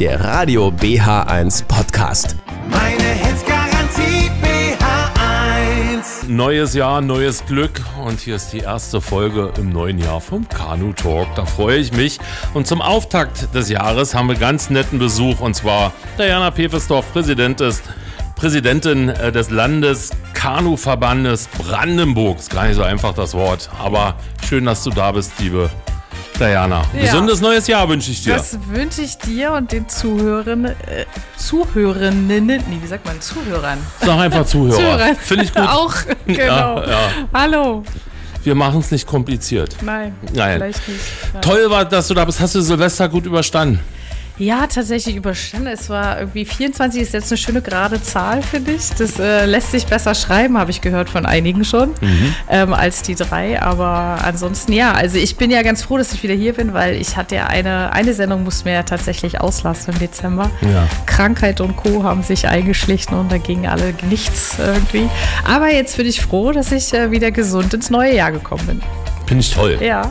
der Radio BH1 Podcast. Meine Hitzgarantie BH1. Neues Jahr, neues Glück und hier ist die erste Folge im neuen Jahr vom Kanu Talk. Da freue ich mich. Und zum Auftakt des Jahres haben wir ganz netten Besuch und zwar Diana Pefesdorf, Präsident des, Präsidentin äh, des Landes Kanuverbandes Brandenburg. Ist gar nicht so einfach das Wort, aber schön, dass du da bist, liebe Diana. Ja. Gesundes neues Jahr wünsche ich dir. Das wünsche ich dir und den Zuhörern, äh, Zuhörerinnen, nee, wie sagt man, Zuhörern. Sag einfach Zuhörer. Zuhörern. Finde ich gut. Auch, genau. Ja, ja. Hallo. Wir machen es nicht kompliziert. Nein, Nein. vielleicht nicht. Nein. Toll war, dass du da bist. Hast du Silvester gut überstanden? Ja, tatsächlich überstanden. Es war irgendwie 24 ist jetzt eine schöne gerade Zahl, finde ich. Das äh, lässt sich besser schreiben, habe ich gehört von einigen schon, ähm, als die drei. Aber ansonsten, ja, also ich bin ja ganz froh, dass ich wieder hier bin, weil ich hatte ja eine, eine Sendung, mussten wir ja tatsächlich auslassen im Dezember. Ja. Krankheit und Co. haben sich eingeschlichen und da ging alle nichts irgendwie. Aber jetzt bin ich froh, dass ich äh, wieder gesund ins neue Jahr gekommen bin. Finde ich toll. Ja.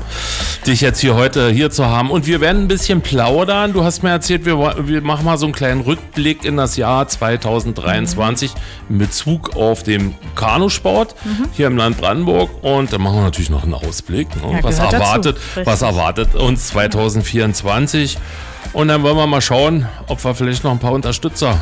dich jetzt hier heute hier zu haben. Und wir werden ein bisschen plaudern. Du hast mir erzählt, wir, wir machen mal so einen kleinen Rückblick in das Jahr 2023 in Bezug auf den Kanusport hier im Land Brandenburg. Und dann machen wir natürlich noch einen Ausblick. Ne? Ja, was, erwartet, was erwartet uns 2024? Und dann wollen wir mal schauen, ob wir vielleicht noch ein paar Unterstützer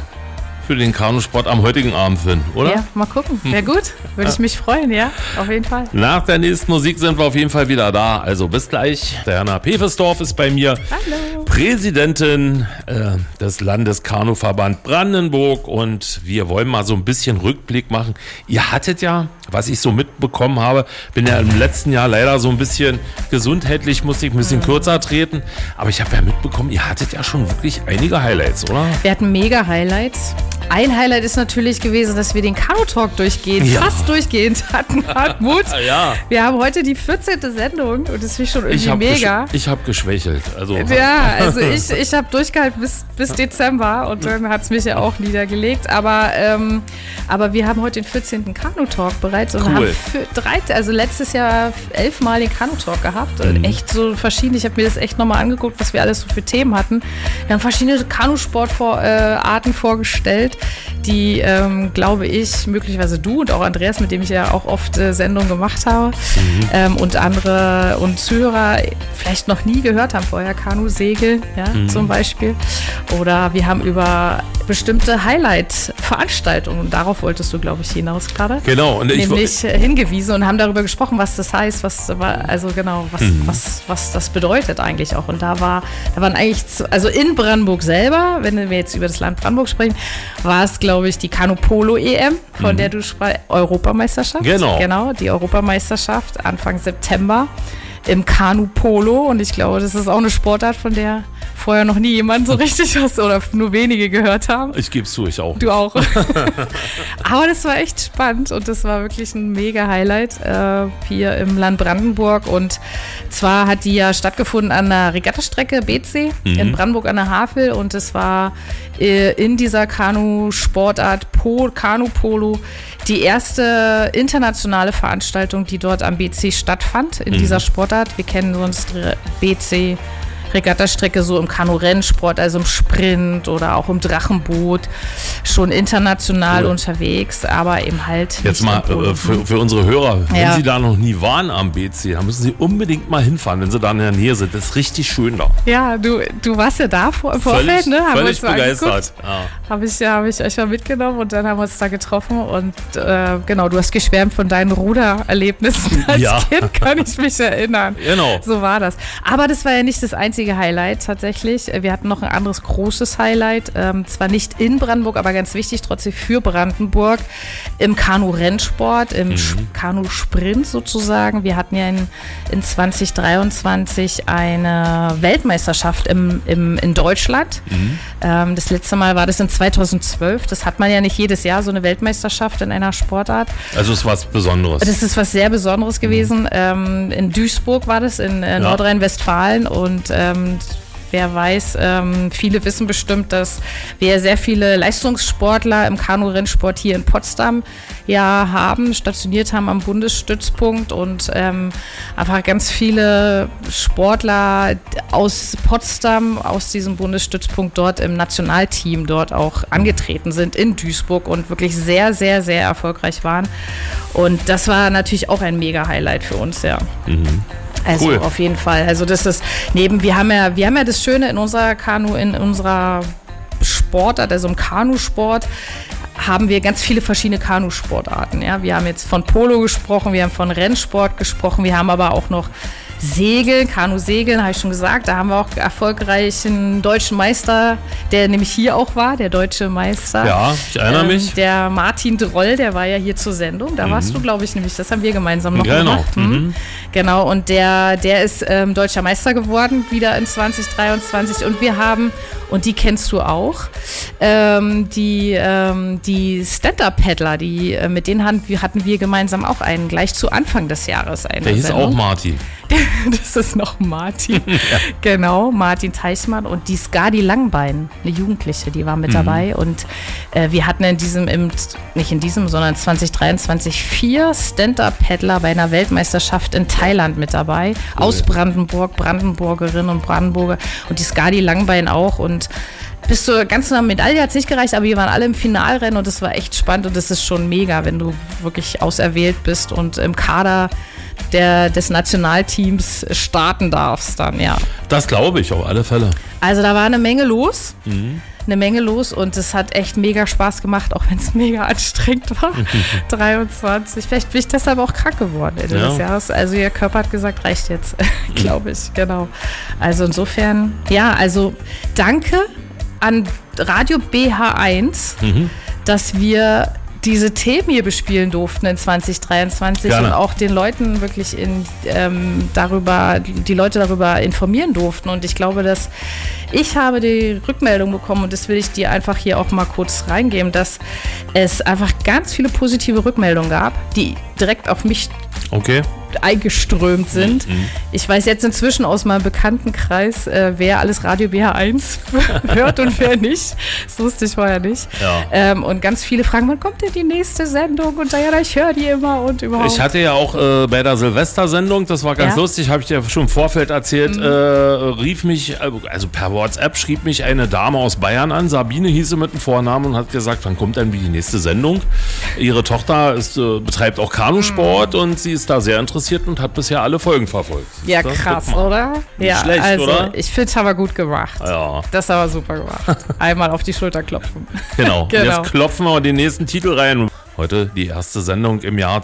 für den Kanusport am heutigen Abend finden, oder? Ja, mal gucken. Wäre gut. Würde ich mich freuen, ja. Auf jeden Fall. Nach der nächsten Musik sind wir auf jeden Fall wieder da. Also bis gleich. Diana Pefesdorf ist bei mir. Hallo. Präsidentin äh, des Landeskanuverband Brandenburg und wir wollen mal so ein bisschen Rückblick machen. Ihr hattet ja, was ich so mitbekommen habe, bin ja im letzten Jahr leider so ein bisschen gesundheitlich, musste ich ein bisschen kürzer treten, aber ich habe ja mitbekommen, ihr hattet ja schon wirklich einige Highlights, oder? Wir hatten mega Highlights. Ein Highlight ist natürlich gewesen, dass wir den Kanu-Talk durchgehend, Ja. fast durchgehend hatten. Hartmut. Ja. Wir haben heute die 14. Sendung und das finde ich schon irgendwie Ich habe mega. ich hab geschwächelt. Also, Ja, also ich, ich habe durchgehalten bis, bis Dezember und dann hat es mich ja auch niedergelegt. Aber, ähm, aber wir haben heute den 14. Kanu-Talk bereits und Cool. haben für drei, also letztes Jahr elfmal den Kanu-Talk gehabt. Mhm. Und echt so verschiedene, ich habe mir das echt nochmal angeguckt, was wir alles so für Themen hatten. Wir haben verschiedene Kanusportarten vorgestellt, die, ähm, glaube ich, möglicherweise du und auch Andreas, mit dem ich ja auch oft äh, Sendungen gemacht habe, Mhm. ähm, und andere und Zuhörer vielleicht noch nie gehört haben vorher. Ja, Mhm. zum Beispiel. Oder wir haben über bestimmte Highlight-Veranstaltungen, und darauf wolltest du, glaube ich, hinaus gerade. Genau, und ich, Nämlich äh, hingewiesen und haben darüber gesprochen, was das heißt, was also genau, was, Mhm. was, was das bedeutet eigentlich auch. Und da war, da waren eigentlich, also in Brandenburg selber, wenn wir jetzt über das Land Brandenburg sprechen, war es, glaube ich, die Kanu-Polo-EM, von der du sprachst, Europameisterschaft. Mhm. Genau. Genau, die Europameisterschaft Anfang September im Kanu-Polo. Und ich glaube, das ist auch eine Sportart, von der vorher noch nie jemand so richtig was oder nur wenige gehört haben. ich gebe zu, ich auch. Du auch. Aber das war echt spannend und das war wirklich ein mega Highlight äh, hier im Land Brandenburg. Und zwar hat die ja stattgefunden an der Regattastrecke BC in Brandenburg an der Havel und es war äh, in dieser Kanu-Sportart Po- Kanu-Polo die erste internationale Veranstaltung, die dort am BC stattfand in dieser Sportart. Wir kennen sonst Re- BC Regattastrecke so im Kanu-Rennsport, also im Sprint oder auch im Drachenboot, schon international Cool. unterwegs, aber eben halt. Jetzt mal äh, für, für unsere Hörer, wenn Ja. Sie da noch nie waren am BC, dann müssen Sie unbedingt mal hinfahren, wenn Sie da in der Nähe sind. Das ist richtig schön da. Ja, du, du warst ja da vor, im Vorfeld, Völlig, ne? Haben völlig begeistert. Ja. Habe ich, ja, hab ich euch mal mitgenommen und dann haben wir uns da getroffen und äh, genau, du hast geschwärmt von deinen Rudererlebnissen als Ja. Kind, kann ich mich erinnern. Genau. So war das. Aber das war ja nicht das einzige Highlight tatsächlich. Wir hatten noch ein anderes großes Highlight, ähm, zwar nicht in Brandenburg, aber ganz wichtig trotzdem für Brandenburg im Kanu-Rennsport, im Sch- Kanu-Sprint sozusagen. Wir hatten ja in, in 2023 eine Weltmeisterschaft im, im, in Deutschland. Ähm, das letzte Mal war das in 2012. Das hat man ja nicht jedes Jahr, so eine Weltmeisterschaft in einer Sportart. Also es ist was Besonderes. Das ist was sehr Besonderes gewesen. Ähm, in Duisburg war das, in äh, Nordrhein-Westfalen. Und ähm, wer weiß, ähm, viele wissen bestimmt, dass wir sehr viele Leistungssportler im Kanu-Rennsport hier in Potsdam ja haben, stationiert haben am Bundesstützpunkt und ähm, einfach ganz viele Sportler aus Potsdam, aus diesem Bundesstützpunkt dort im Nationalteam dort auch angetreten sind in Duisburg und wirklich sehr, sehr, sehr erfolgreich waren. Und das war natürlich auch ein Mega-Highlight für uns, ja. Also Cool. auf jeden Fall. Also das ist neben, wir haben ja, wir haben ja das Schöne in unserer Kanu, in unserer Sportart, also im Kanusport, haben wir ganz viele verschiedene Kanusportarten. Ja? Wir haben jetzt von Polo gesprochen, wir haben von Rennsport gesprochen, wir haben aber auch noch Segeln, Kanu-Segeln, habe ich schon gesagt. Da haben wir auch erfolgreichen deutschen Meister, der nämlich hier auch war, der deutsche Meister. Ja, ich erinnere Ähm, mich. Der Martin Droll, der war ja hier zur Sendung. Da warst du, glaube ich, nämlich. Das haben wir gemeinsam noch Genau, gemacht. Mhm. Genau, und der, der ist ähm, deutscher Meister geworden, wieder in 2023. Und wir haben, und die kennst du auch, ähm, die, ähm, die Stand-Up-Paddler, die, äh, mit denen hatten wir, hatten wir gemeinsam auch einen, gleich zu Anfang des Jahres einen. Der hieß auch Martin. Das ist noch Martin. Genau, Martin Teichmann und die Skadi Langbein, eine Jugendliche, die war mit dabei. Und äh, wir hatten in diesem, im, nicht in diesem, sondern 2023 vier Stand-Up-Paddler bei einer Weltmeisterschaft in Thailand mit dabei. Aus Brandenburg, Brandenburgerinnen und Brandenburger. Und die Skadi Langbein auch. Und bis zur ganzen Medaille hat es nicht gereicht, aber wir waren alle im Finalrennen und es war echt spannend und es ist schon mega, wenn du wirklich auserwählt bist und im Kader der, des Nationalteams starten darfst dann, ja. Das glaube ich auf alle Fälle. Also da war eine Menge los. Mhm. Eine Menge los und es hat echt mega Spaß gemacht, auch wenn es mega anstrengend war. 23. Vielleicht bin ich deshalb auch krank geworden Ende Ja. des Jahres. Also ihr Körper hat gesagt, reicht jetzt, glaube ich, genau. Also insofern, ja, also danke an Radio BH1, Mhm. dass wir diese Themen hier bespielen durften in 2023 Gerne. und auch den Leuten wirklich in, ähm, darüber, die Leute darüber informieren durften. Und ich glaube, dass ich habe die Rückmeldung bekommen und das will ich dir einfach hier auch mal kurz reingeben, dass es einfach ganz viele positive Rückmeldungen gab, die direkt auf mich Okay. Eingeströmt sind. Mhm. Ich weiß jetzt inzwischen aus meinem Bekanntenkreis, äh, wer alles Radio BH1 hört und wer nicht. Das wusste ich vorher nicht. Ja. Ähm, und ganz viele fragen, wann kommt denn die nächste Sendung? Und Diana, ich höre die immer und überhaupt. Ich hatte ja auch äh, bei der Silvestersendung, das war ganz Ja. lustig, habe ich dir schon im Vorfeld erzählt, äh, rief mich, also per WhatsApp schrieb mich eine Dame aus Bayern an, Sabine hieß sie mit dem Vornamen und hat gesagt, wann kommt denn wie die nächste Sendung? Ihre Tochter ist, äh, betreibt auch Kanusport und sie ist da sehr interessiert und hat bisher alle Folgen verfolgt. ja, Das krass, oder? Ja, schlecht, also oder? ich finde es aber gut gemacht. Ja, Das ist aber super gemacht. Einmal auf die Schulter klopfen. genau. Genau. Jetzt klopfen wir den nächsten Titel rein. Heute die erste Sendung im Jahr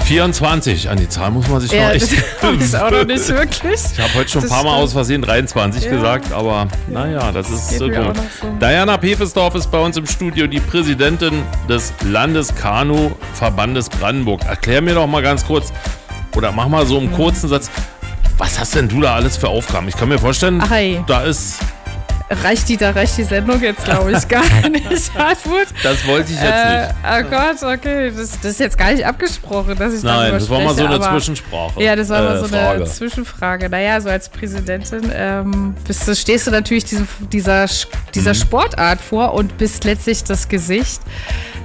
2024. An die Zahl muss man sich Ja, noch das echt habe ich auch noch nicht wirklich. Ich habe heute schon ein Das paar Mal stimmt. aus Versehen 23 Ja. gesagt, aber naja, das ist so gut. so. Diana Pefesdorf ist bei uns im Studio, die Präsidentin des Landeskanu-Verbandes Brandenburg. Erklär mir doch mal ganz kurz, oder mach mal so Mhm. einen kurzen Satz, was hast denn du da alles für Aufgaben? Ich kann mir vorstellen, Ach, ey. da ist, Reicht die, da reicht die Sendung jetzt, glaube ich, gar nicht. Hartmut. das wollte ich jetzt Äh, nicht. oh Gott, okay. Das, das ist jetzt gar nicht abgesprochen, dass ich Nein, das war mal so eine aber- Zwischensprache. Ja, das war mal äh, so Frage. eine Zwischenfrage. Naja, so als Präsidentin ähm, bist du, stehst du natürlich diesem, dieser, dieser Mhm. Sportart vor und bist letztlich das Gesicht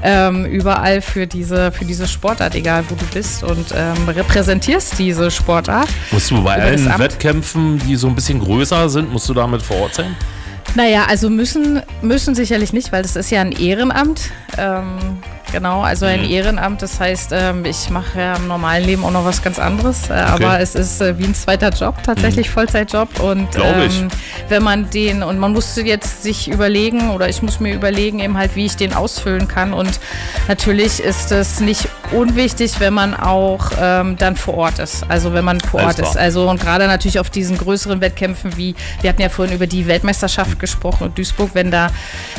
ähm, überall für diese, für diese Sportart, egal wo du bist und ähm, repräsentierst diese Sportart. Musst du bei allen. Wettkämpfen, die so ein bisschen größer sind, musst du damit vor Ort sein? Naja, also müssen, müssen sicherlich nicht, weil das ist ja ein Ehrenamt. Ähm, genau, also Mhm. ein Ehrenamt, das heißt, ähm, ich mache ja im normalen Leben auch noch was ganz anderes, äh, aber es ist äh, wie ein zweiter Job, tatsächlich Vollzeitjob und Mhm. Glaub ich. ähm, wenn man den, und man musste jetzt sich überlegen oder ich muss mir überlegen eben halt, wie ich den ausfüllen kann und natürlich ist es nicht unwichtig, wenn man auch ähm, dann vor Ort ist, also wenn man vor Alles Ort ist. Also und gerade natürlich auf diesen größeren Wettkämpfen wie, wir hatten ja vorhin über die Weltmeisterschaft gesprochen in Duisburg, wenn da,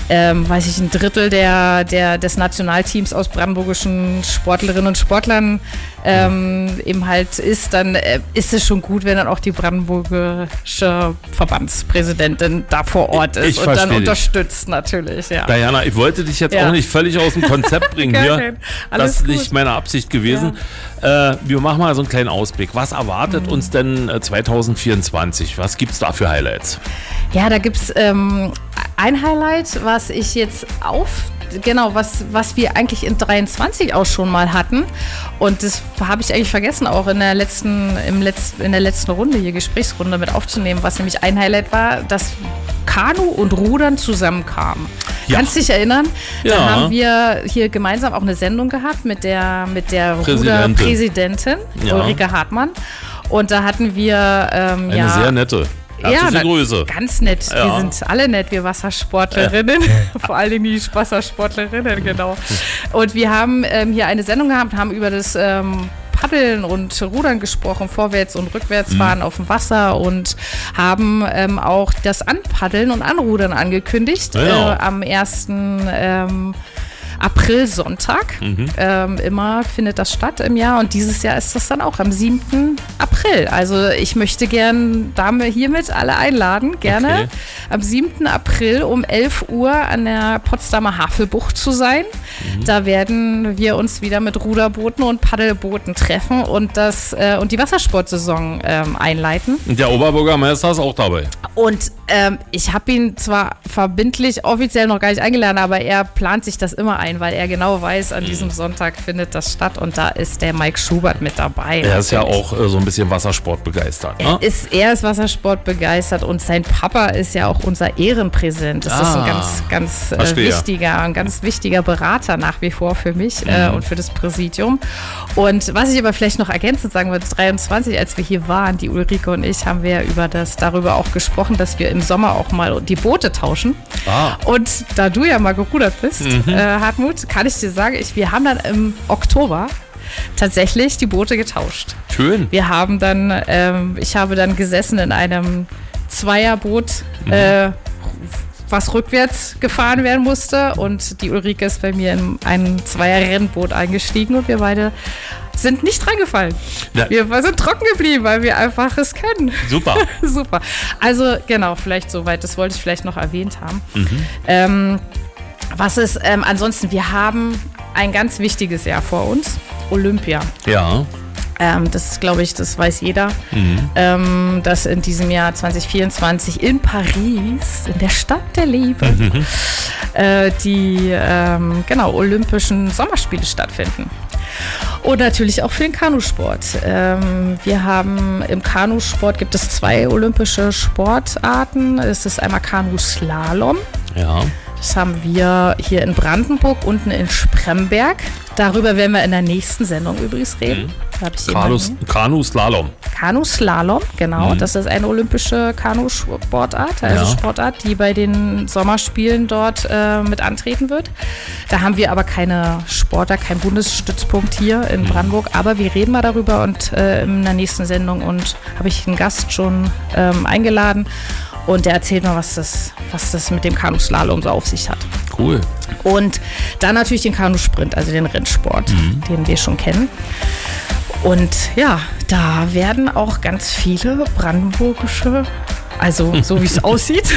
ähm, weiß ich, ein Drittel der, der, des Nationalteams aus brandenburgischen Sportlerinnen und Sportlern ähm, eben halt ist, dann äh, ist es schon gut, wenn dann auch die brandenburgische Verbandspräsidentin da vor Ort ist Ich und versteh dann dich. unterstützt natürlich, ja. Diana, ich wollte dich jetzt Ja. auch nicht völlig aus dem Konzept bringen hier. das gut. liegt meine Absicht gewesen. Äh, wir machen mal so einen kleinen Ausblick. Was erwartet uns denn äh, 2024? Was gibt es da für Highlights? Ja, da gibt es ähm, ein Highlight, was ich jetzt auf, genau, was, was wir eigentlich in 23 auch schon mal hatten. Und das habe ich eigentlich vergessen, auch in der letzten, im Letz-, in der letzten Runde hier, Gesprächsrunde mit aufzunehmen, was nämlich ein Highlight war, dass Kanu und Rudern zusammenkamen. Ja. Kannst du dich erinnern? Ja. Da haben wir hier gemeinsam auch eine Sendung gehabt mit der, mit der Präsidentin. Ruderpräsidentin Ja. Ulrike Hartmann. Und da hatten wir ähm, Eine ja, sehr nette. Herzliche na, Grüße. Ganz nett. Ja. Wir sind alle nett, wir Wassersportlerinnen. Vor allen Dingen die Wassersportlerinnen, genau. Und wir haben ähm, hier eine Sendung gehabt, haben über das ähm, Paddeln und Rudern gesprochen, vorwärts und rückwärts Mhm. fahren auf dem Wasser und haben ähm, auch das Anpaddeln und Anrudern angekündigt Ja. äh, am 1. Ähm, April Sonntag. Mhm. Ähm, immer findet das statt im Jahr und dieses Jahr ist das dann auch am 7. April. Also ich möchte gern Dame hiermit alle einladen, gerne Okay. am 7. April um 11 Uhr an der Potsdamer Havelbucht zu sein. Mhm. Da werden wir uns wieder mit Ruderbooten und Paddelbooten treffen und das äh, und die Wassersportsaison ähm, einleiten. Und der Oberbürgermeister ist auch dabei. Und ähm, ich habe ihn zwar verbindlich offiziell noch gar nicht eingeladen, aber er plant sich das immer ein, weil er genau weiß, an diesem Sonntag findet das statt und da ist der Mike Schubert mit dabei. Er ist ja auch äh, so ein bisschen Wassersport begeistert. Ne? Er ist, er ist Wassersport begeistert und sein Papa ist ja auch unser Ehrenpräsident. Das ist Ah, ein ganz, ganz äh, wichtiger, ein ganz wichtiger Berater nach wie vor für mich äh, Mhm. und für das Präsidium. Und was ich aber vielleicht noch ergänzend sagen würde, 23, als wir hier waren, die Ulrike und ich, haben wir über das, darüber auch gesprochen, dass wir im Sommer auch mal die Boote tauschen. Ah. Und da du ja mal gerudert bist, Mhm. äh, Hartmut, kann ich dir sagen, ich, wir haben dann im Oktober tatsächlich die Boote getauscht. Schön. Wir haben dann, ähm, ich habe dann gesessen in einem Zweierboot, äh, was rückwärts gefahren werden musste. Und die Ulrike ist bei mir in ein Zweier-Rennboot eingestiegen und wir beide sind nicht reingefallen. Ja. Wir sind trocken geblieben, weil wir einfach es können. Super. Super. Also genau, vielleicht soweit. Das wollte ich vielleicht noch erwähnt haben. Mhm. Ähm, was ist, ähm, ansonsten, wir haben ein ganz wichtiges Jahr vor uns. Olympia. Ja. Ähm, das glaube ich, das weiß jeder, ähm, dass in diesem Jahr 2024 in Paris, in der Stadt der Liebe, äh, die ähm, genau Olympischen Sommerspiele stattfinden. Und natürlich auch für den Kanusport. Ähm, wir haben im Kanusport gibt es zwei olympische Sportarten. Es ist einmal Kanuslalom. Ja. Das haben wir hier in Brandenburg, unten in Spremberg. Darüber werden wir in der nächsten Sendung übrigens reden. Ich Kanus, Kanuslalom. Kanuslalom, genau. Das ist eine olympische Kanusportart, also Ja. Sportart, die bei den Sommerspielen dort äh, mit antreten wird. Da haben wir aber keine Sportler, keinen Bundesstützpunkt hier in Brandenburg. Aber wir reden mal darüber und äh, in der nächsten Sendung und habe ich einen Gast schon ähm, eingeladen. Und der erzählt mal, was das, was das mit dem Kanuslalom so auf sich hat. Cool. Und dann natürlich den Kanusprint, also den Rennsport, den wir schon kennen. Und ja, da werden auch ganz viele brandenburgische, also so wie es aussieht,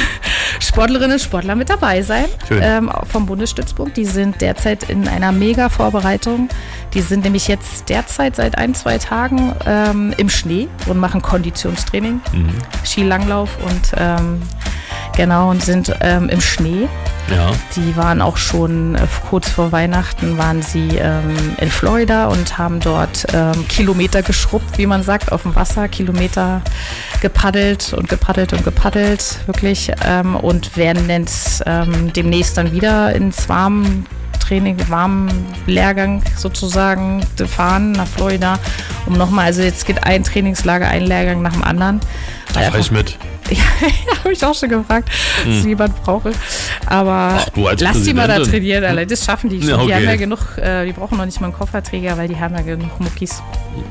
Sportlerinnen und Sportler mit dabei sein ähm, vom Bundesstützpunkt. Die sind derzeit in einer Mega-Vorbereitung. Die sind nämlich jetzt derzeit seit ein, zwei Tagen ähm, im Schnee und machen Konditionstraining, Skilanglauf und ähm, genau und sind ähm, im Schnee. Ja. Die waren auch schon äh, kurz vor Weihnachten waren sie ähm, in Florida und haben dort ähm, Kilometer geschrubbt, wie man sagt, auf dem Wasser, Kilometer gepaddelt und gepaddelt und gepaddelt, wirklich. Ähm, und werden jetzt ähm, demnächst dann wieder ins warmen Training, warmen Lehrgang sozusagen fahren nach Florida, um nochmal, also jetzt geht ein Trainingslager, ein Lehrgang nach dem anderen. Da fahr ich mit. Ja, habe ich auch schon gefragt, dass ich jemand brauche. Aber Hm. Ach, lass die mal da trainieren, Alter. Das schaffen die schon. Ja, Die okay. haben ja genug, äh, die brauchen noch nicht mal einen Kofferträger, weil die haben ja genug Muckis.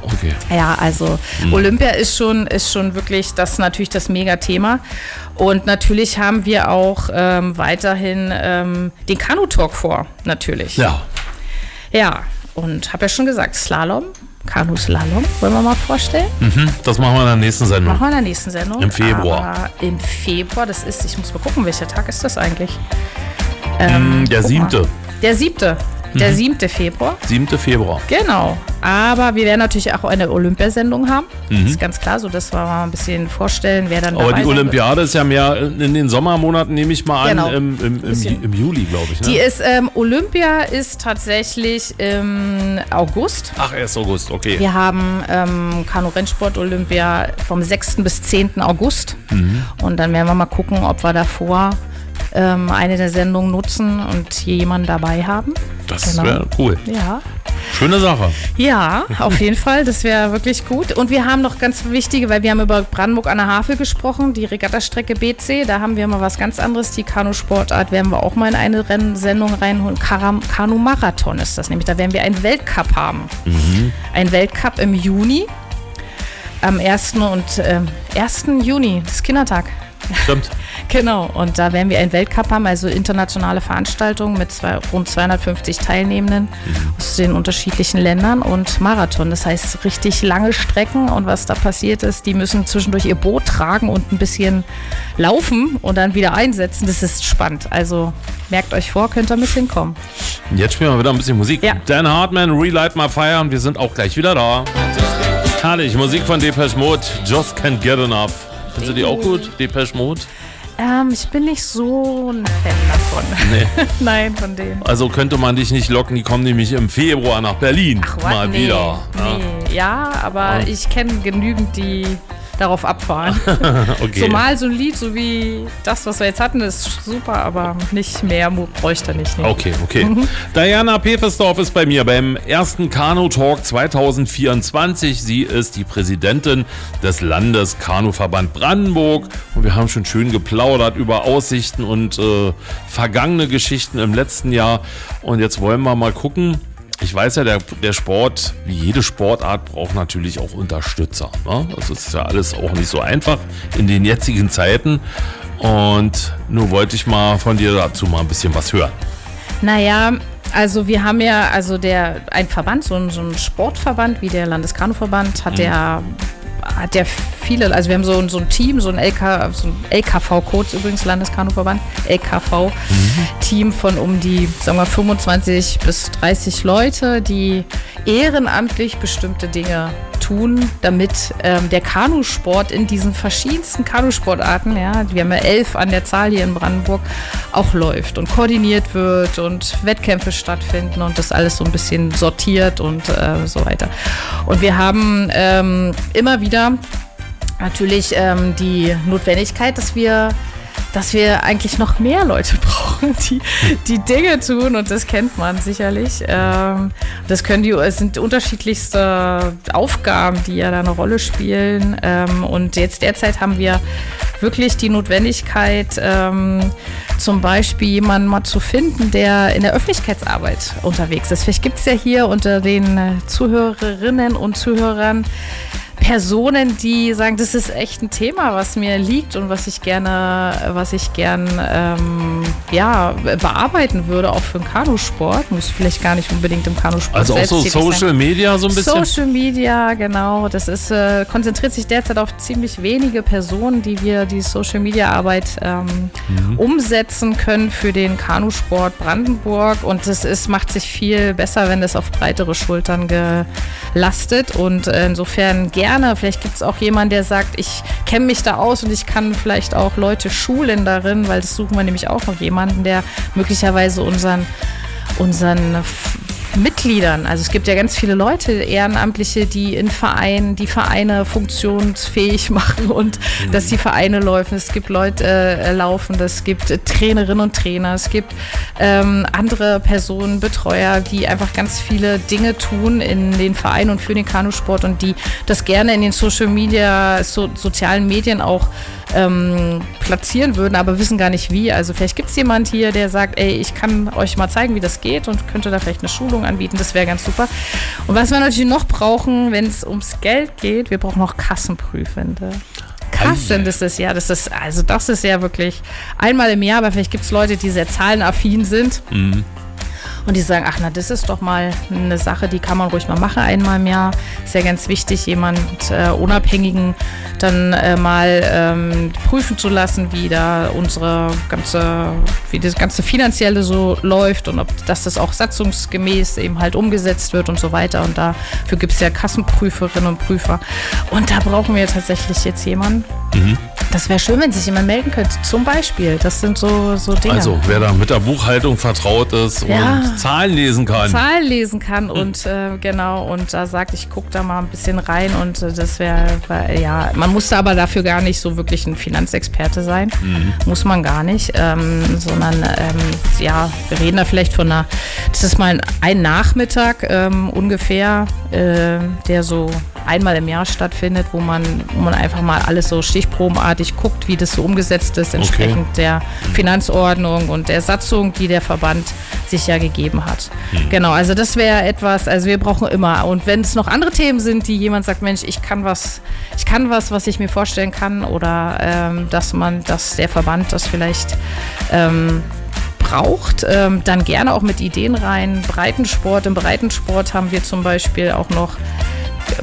Okay. Ja, also Hm. Olympia ist schon, ist schon wirklich das natürlich das Mega-Thema. Und natürlich haben wir auch ähm, weiterhin ähm, den Kanu-Talk vor, natürlich. Ja. Ja, und habe ja schon gesagt, Slalom, Kanu-Slalom, wollen wir mal vorstellen? Mhm. Das machen wir in der nächsten Sendung. Machen wir in der nächsten Sendung. Im Februar. Aber Im Februar, das ist, ich muss mal gucken, welcher Tag ist das eigentlich? Mm, Der Guck siebte. mal. Der siebte. Der 7. Februar. 7. Februar. Genau. Aber wir werden natürlich auch eine Olympiasendung haben. Mhm. Das ist ganz klar, so dass wir mal ein bisschen vorstellen, wer dann Aber dabei die sein wird. Olympiade ist ja mehr in den Sommermonaten, nehme ich mal an, Genau. im, im, im, im Juli, glaube ich. Ne? Die ist, ähm, Olympia ist tatsächlich im August. Ach, 1. August, okay. Wir haben ähm, Kanu-Rennsport-Olympia vom 6. bis 10. August. Mhm. Und dann werden wir mal gucken, ob wir davor ähm, eine der Sendungen nutzen und hier jemanden dabei haben. Das Genau. wäre cool. Ja. Schöne Sache. Ja, auf jeden Fall. Das wäre wirklich gut. Und wir haben noch ganz wichtige, weil wir haben über Brandenburg an der Havel gesprochen, die Regattastrecke BC. Da haben wir mal was ganz anderes. Die Kanusportart werden wir auch mal in eine Rennsendung reinholen. Kanu-Marathon ist das nämlich. Da werden wir einen Weltcup haben. Ein Weltcup im Juni. Am 1. und ähm, 1. Juni, das ist Kindertag. Stimmt. Genau, und da werden wir einen Weltcup haben, also internationale Veranstaltungen mit zwei, rund 250 Teilnehmenden aus den unterschiedlichen Ländern und Marathon. Das heißt richtig lange Strecken und was da passiert ist, die müssen zwischendurch ihr Boot tragen und ein bisschen laufen und dann wieder einsetzen. Das ist spannend. Also merkt euch vor, könnt ihr mit hinkommen. Jetzt spielen wir wieder ein bisschen Musik. Ja. Dan Hartman, Relight My Fire und wir sind auch gleich wieder da. Herrlich, Musik von Depeche Mode, Just Can't Get Enough. Findest du die auch gut, Depeche Mode? Ähm, ich bin nicht so ein Fan davon. Nee. Nein, von denen. Also könnte man dich nicht locken, die kommen nämlich im Februar nach Berlin. Ach, was? Mal nee, wieder. Nee. Ja, aber Ja. ich kenne genügend, die darauf abfahren. Okay. So mal so ein Lied, so wie das, was wir jetzt hatten, ist super, aber nicht mehr bräuchte nicht. Nee. Okay, okay. Mhm. Diana Pefersdorf ist bei mir beim ersten Kanu-Talk 2024. Sie ist die Präsidentin des Landes Kanuverband Brandenburg und wir haben schon schön geplaudert über Aussichten und äh, vergangene Geschichten im letzten Jahr. Und jetzt wollen wir mal gucken. Ich weiß ja, der, der Sport, wie jede Sportart, braucht natürlich auch Unterstützer. Ne? Das ist ja alles auch nicht so einfach in den jetzigen Zeiten. Und nur wollte ich mal von dir dazu mal ein bisschen was hören. Naja, also wir haben ja, also der, ein Verband, so ein, so ein Sportverband wie der Landeskanuverband, hat der hat der viele, also wir haben so, ein- so ein Team, so ein, LK, so ein LKV-Codes übrigens, Landeskanuverband, LKV-Team von um die, sagen wir, 25 bis 30 Leute, die ehrenamtlich bestimmte Dinge tun, damit ähm, der Kanusport in diesen verschiedensten Kanusportarten, ja, wir haben ja elf an der Zahl hier in Brandenburg, auch läuft und koordiniert wird und Wettkämpfe stattfinden und das alles so ein bisschen sortiert und äh, so weiter. Und wir haben ähm, immer wieder natürlich ähm, die Notwendigkeit, dass wir dass wir eigentlich noch mehr Leute brauchen, die die Dinge tun und das kennt man sicherlich. Ähm, das können die, es sind unterschiedlichste Aufgaben, die ja da eine Rolle spielen. Ähm, und jetzt derzeit haben wir wirklich die Notwendigkeit, ähm, zum Beispiel jemanden mal zu finden, der in der Öffentlichkeitsarbeit unterwegs ist. Vielleicht gibt es ja hier unter den äh, Zuhörerinnen und Zuhörern Personen, die sagen, das ist echt ein Thema, was mir liegt und was ich gerne, was ich gern ähm, ja, bearbeiten würde, auch für den Kanusport. Muss vielleicht gar nicht unbedingt im Kanusport Also auch so. Social Media so ein bisschen. Social Media, genau. Das ist, äh, konzentriert sich derzeit auf ziemlich wenige Personen, die wir die Social Media Arbeit ähm, umsetzen können für den Kanusport Brandenburg. Und das ist, macht sich viel besser, wenn das auf breitere Schultern gelastet. Und äh, insofern gerne. Vielleicht gibt es auch jemanden, der sagt, ich kenne mich da aus und ich kann vielleicht auch Leute schulen darin, weil das suchen wir nämlich auch noch jemanden, der möglicherweise unseren unseren Mitgliedern, also es gibt ja ganz viele Leute, Ehrenamtliche, die in Vereinen, die Vereine funktionsfähig machen und dass die Vereine laufen. Es gibt Leute äh, laufen, es gibt Trainerinnen und Trainer, es gibt ähm, andere Personen, Betreuer, die einfach ganz viele Dinge tun in den Vereinen und für den Kanusport und die das gerne in den Social Media, so, sozialen Medien auch ähm, platzieren würden, aber wissen gar nicht wie. Also vielleicht gibt es jemand hier, der sagt, ey, ich kann euch mal zeigen, wie das geht und könnte da vielleicht eine Schulung anbieten. Das wäre ganz super. Und was wir natürlich noch brauchen, wenn es ums Geld geht, wir brauchen noch Kassenprüfende. Kassen, das ist ja, das ist, also das ist ja wirklich einmal im Jahr, aber vielleicht gibt es Leute, die sehr zahlenaffin sind. Und Und die sagen, ach na, das ist doch mal eine Sache, die kann man ruhig mal machen, einmal im Jahr. Ist ja ganz wichtig, jemand äh, Unabhängigen dann äh, mal ähm, prüfen zu lassen, wie da unsere ganze, wie das ganze Finanzielle so läuft und ob dass das auch satzungsgemäß eben halt umgesetzt wird und so weiter. Und dafür gibt es ja Kassenprüferinnen und Prüfer. Und da brauchen wir tatsächlich jetzt jemanden. Das wäre schön, wenn sich jemand melden könnte. Zum Beispiel. Das sind so, so Dinge. Also, wer da mit der Buchhaltung vertraut ist Ja. und Zahlen lesen kann. Zahlen lesen kann und äh, genau und da sagt, ich gucke da mal ein bisschen rein und äh, das wäre, wär, ja, man musste aber dafür gar nicht so wirklich ein Finanzexperte sein, muss man gar nicht, ähm, sondern ähm, ja, wir reden da vielleicht von einer, das ist mal ein, ein Nachmittag ähm, ungefähr, äh, der so einmal im Jahr stattfindet, wo man, wo man einfach mal alles so stichprobenartig guckt, wie das so umgesetzt ist, entsprechend der Finanzordnung und der Satzung, die der Verband sich ja gegeben hat. Genau, also das wäre etwas, also wir brauchen immer. Und wenn es noch andere Themen sind, die jemand sagt, Mensch, ich kann was, ich kann was, was ich mir vorstellen kann, oder ähm, dass man, dass der Verband das vielleicht ähm, braucht, ähm, dann gerne auch mit Ideen rein. Breitensport, im Breitensport haben wir zum Beispiel auch noch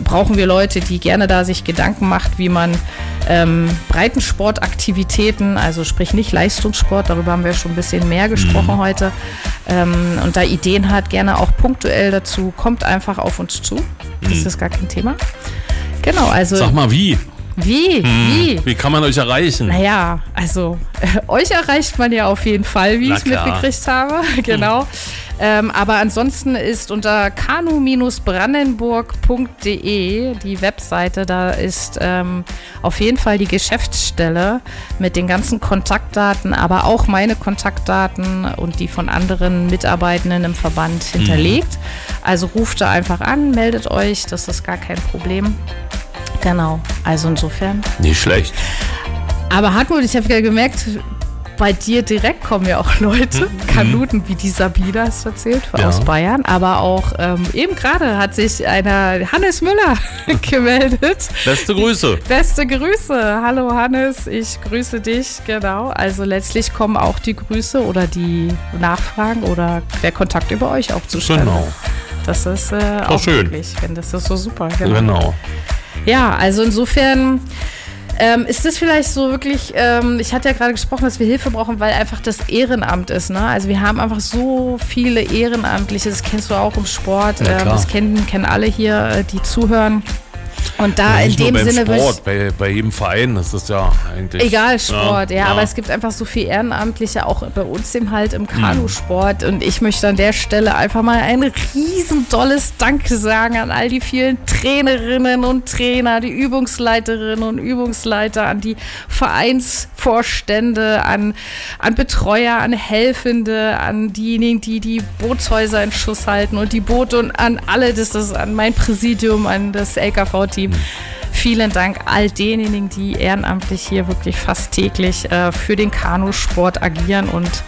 brauchen wir Leute, die gerne da sich Gedanken macht, wie man ähm, Breitensportaktivitäten, also sprich nicht Leistungssport, darüber haben wir schon ein bisschen mehr gesprochen heute, ähm, und da Ideen hat, gerne auch punktuell dazu, kommt einfach auf uns zu. Das ist gar kein Thema. Genau, also Sag mal, wie? wie, wie? Wie kann man euch erreichen? Naja, also äh, euch erreicht man ja auf jeden Fall, wie ich klar. mitgekriegt habe. genau. Ähm, aber ansonsten ist unter kanu-brandenburg.de die Webseite, da ist ähm, auf jeden Fall die Geschäftsstelle mit den ganzen Kontaktdaten, aber auch meine Kontaktdaten und die von anderen Mitarbeitenden im Verband hinterlegt. Also ruft da einfach an, meldet euch, das ist gar kein Problem. Genau, also insofern Nicht schlecht. aber Hartmut, ich habe ja gemerkt, bei dir direkt kommen ja auch Leute, Kanuten, wie die Sabina es erzählt, Ja. aus Bayern. Aber auch ähm, eben gerade hat sich einer Hannes Müller gemeldet. Beste Grüße. Beste Grüße. Hallo Hannes, ich grüße dich. Genau. Also letztlich kommen auch die Grüße oder die Nachfragen oder der Kontakt über euch auch zustande. Genau. Das ist äh, auch schön. wirklich, wenn das ist so super. Genau. Ja, also insofern ähm, ist das vielleicht so wirklich, ähm, ich hatte ja gerade gesprochen, dass wir Hilfe brauchen, weil einfach das Ehrenamt ist. Ne? Also wir haben einfach so viele Ehrenamtliche, das kennst du auch im Sport, Ja, klar. das kennen, kennen alle hier, äh, die zuhören. Und da in Nicht nur dem Sinne Sport, bei, bei jedem Verein, das ist ja eigentlich. Egal, Sport, ja, ja. aber es gibt einfach so viel Ehrenamtliche, auch bei uns eben halt im Kanusport. Und ich möchte an der Stelle einfach mal ein riesen tolles Danke sagen an all die vielen Trainerinnen und Trainer, die Übungsleiterinnen und Übungsleiter, an die Vereinsvorstände, an, an Betreuer, an Helfende, an diejenigen, die die Bootshäuser in Schuss halten und die Boote und an alle, das ist an mein Präsidium, an das LKV-Team. Vielen Dank all denjenigen, die ehrenamtlich hier wirklich fast täglich äh, für den Kanusport agieren und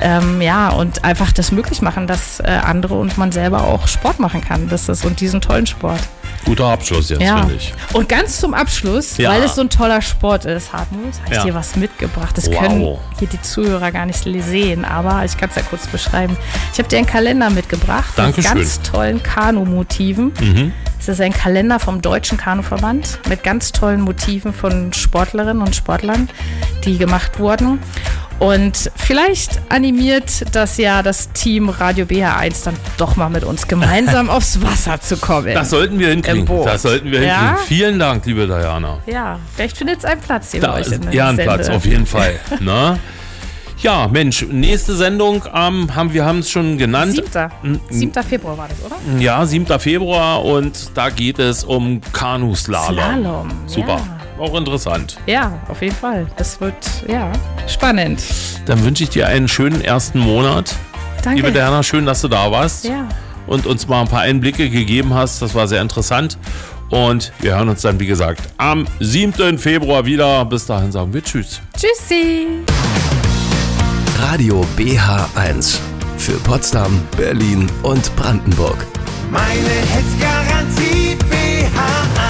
ähm, ja, und einfach das möglich machen, dass äh, andere und man selber auch Sport machen kann. Das ist und diesen tollen Sport. Guter Abschluss jetzt, Ja. finde ich. Und ganz zum Abschluss, Ja. weil es so ein toller Sport ist, Hartmut, habe ich Ja. dir was mitgebracht. Das Wow. können hier die Zuhörer gar nicht sehen, aber ich kann es ja kurz beschreiben. Ich habe dir einen Kalender mitgebracht Dankeschön. mit ganz tollen Kanu-Motiven. Es ist ein Kalender vom Deutschen Kanuverband mit ganz tollen Motiven von Sportlerinnen und Sportlern, die gemacht wurden. Und vielleicht animiert das ja das Team Radio BH1 dann doch mal mit uns gemeinsam aufs Wasser zu kommen. Das sollten wir hinkriegen. Das sollten wir Ja? hinkriegen. Vielen Dank, liebe Diana. Ja, vielleicht findet es einen Platz hier bei Da euch ist der Ehrenplatz, Sende. auf jeden Fall. ne? Ja, Mensch, nächste Sendung ähm, haben wir haben es schon genannt. 7. 7. Februar war das, oder? Ja, 7. Februar und da geht es um Kanuslalom. Slalom. Super. Auch interessant. Ja. auf jeden Fall. Das wird, ja, spannend. Dann wünsche ich dir einen schönen ersten Monat. Danke. Liebe Diana, schön, dass du da warst ja. und uns mal ein paar Einblicke gegeben hast. Das war sehr interessant. Und wir hören uns dann, wie gesagt, am 7. Februar wieder. Bis dahin sagen wir Tschüss. Tschüssi. Radio BH1 für Potsdam, Berlin und Brandenburg. Meine Hits Garantie BH1